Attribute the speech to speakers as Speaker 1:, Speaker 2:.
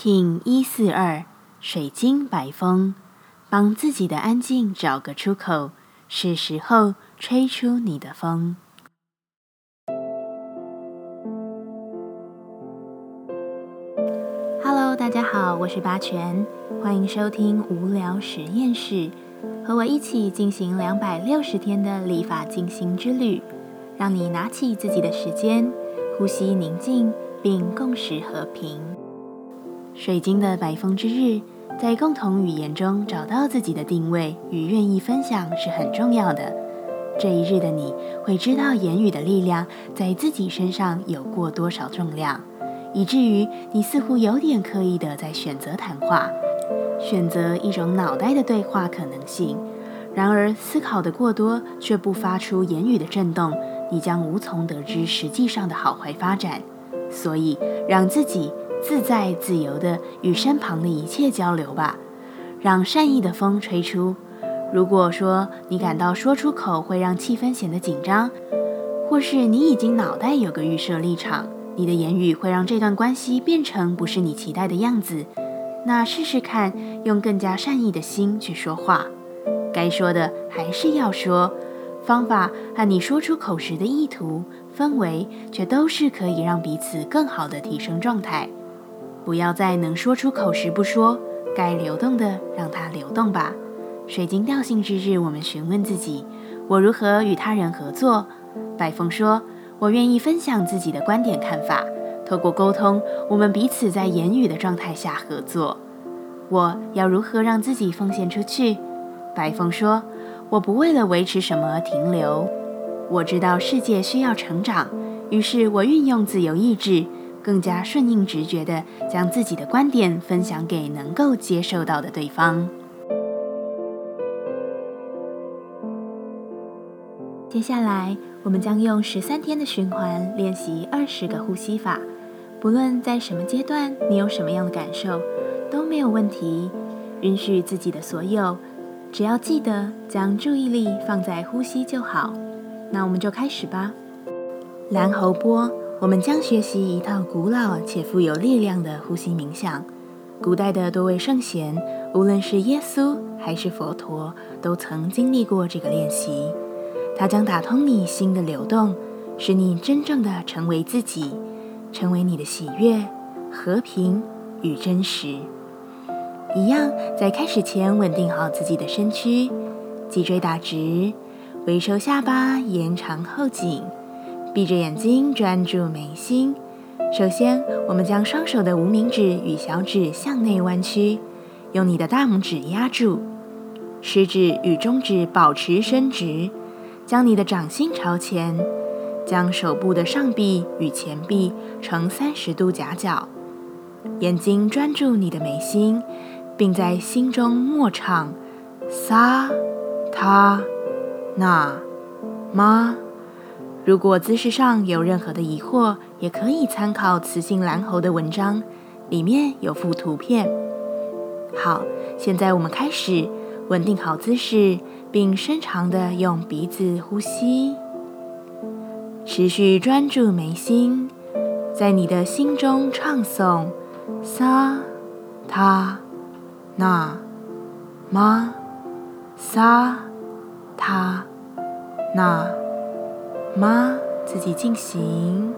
Speaker 1: King 一四二水晶白风，帮自己的安静找个出口，是时候吹出你的风。Hello，大家好，我是八全，欢迎收听无聊实验室，和我一起进行两百六十天的立法进行之旅，让你拿起自己的时间，呼吸宁静，并共识和平。水晶的白风之日，在共同语言中找到自己的定位与愿意分享是很重要的。这一日的你会知道言语的力量在自己身上有过多少重量，以至于你似乎有点刻意的在选择谈话，选择一种脑袋的对话可能性。然而思考的过多却不发出言语的震动，你将无从得知实际上的好坏发展。所以让自己。自在自由的与身旁的一切交流吧，让善意的风吹出。如果说你感到说出口会让气氛显得紧张，或是你已经脑袋有个预设立场，你的言语会让这段关系变成不是你期待的样子，那试试看用更加善意的心去说话。该说的还是要说，方法和你说出口时的意图、氛围，却都是可以让彼此更好的提升状态。不要在能说出口时不说，该流动的让它流动吧。水晶调性之日，我们询问自己：我如何与他人合作？白风说：我愿意分享自己的观点看法。透过沟通，我们彼此在言语的状态下合作。我要如何让自己奉献出去？白风说：我不为了维持什么而停留。我知道世界需要成长，于是我运用自由意志。更加顺应直觉的将自己的观点分享给能够接受到的对方。接下来，我们将用十三天的循环练习二十个呼吸法。不论在什么阶段，你有什么样的感受，都没有问题。允许自己的所有，只要记得将注意力放在呼吸就好。那我们就开始吧。蓝喉波。我们将学习一套古老且富有力量的呼吸冥想。古代的多位圣贤，无论是耶稣还是佛陀，都曾经历过这个练习。它将打通你心的流动，使你真正的成为自己，成为你的喜悦、和平与真实。一样，在开始前稳定好自己的身躯，脊椎打直，微收下巴，延长后颈。闭着眼睛，专注眉心。首先，我们将双手的无名指与小指向内弯曲，用你的大拇指压住，食指与中指保持伸直，将你的掌心朝前，将手部的上臂与前臂呈三十度夹角。眼睛专注你的眉心，并在心中默唱：撒、他、那、妈。如果姿势上有任何的疑惑，也可以参考雌性蓝猴的文章，里面有附图片。好，现在我们开始，稳定好姿势，并深长的用鼻子呼吸，持续专注眉心，在你的心中唱诵撒他那妈撒他那。吗，自己进行。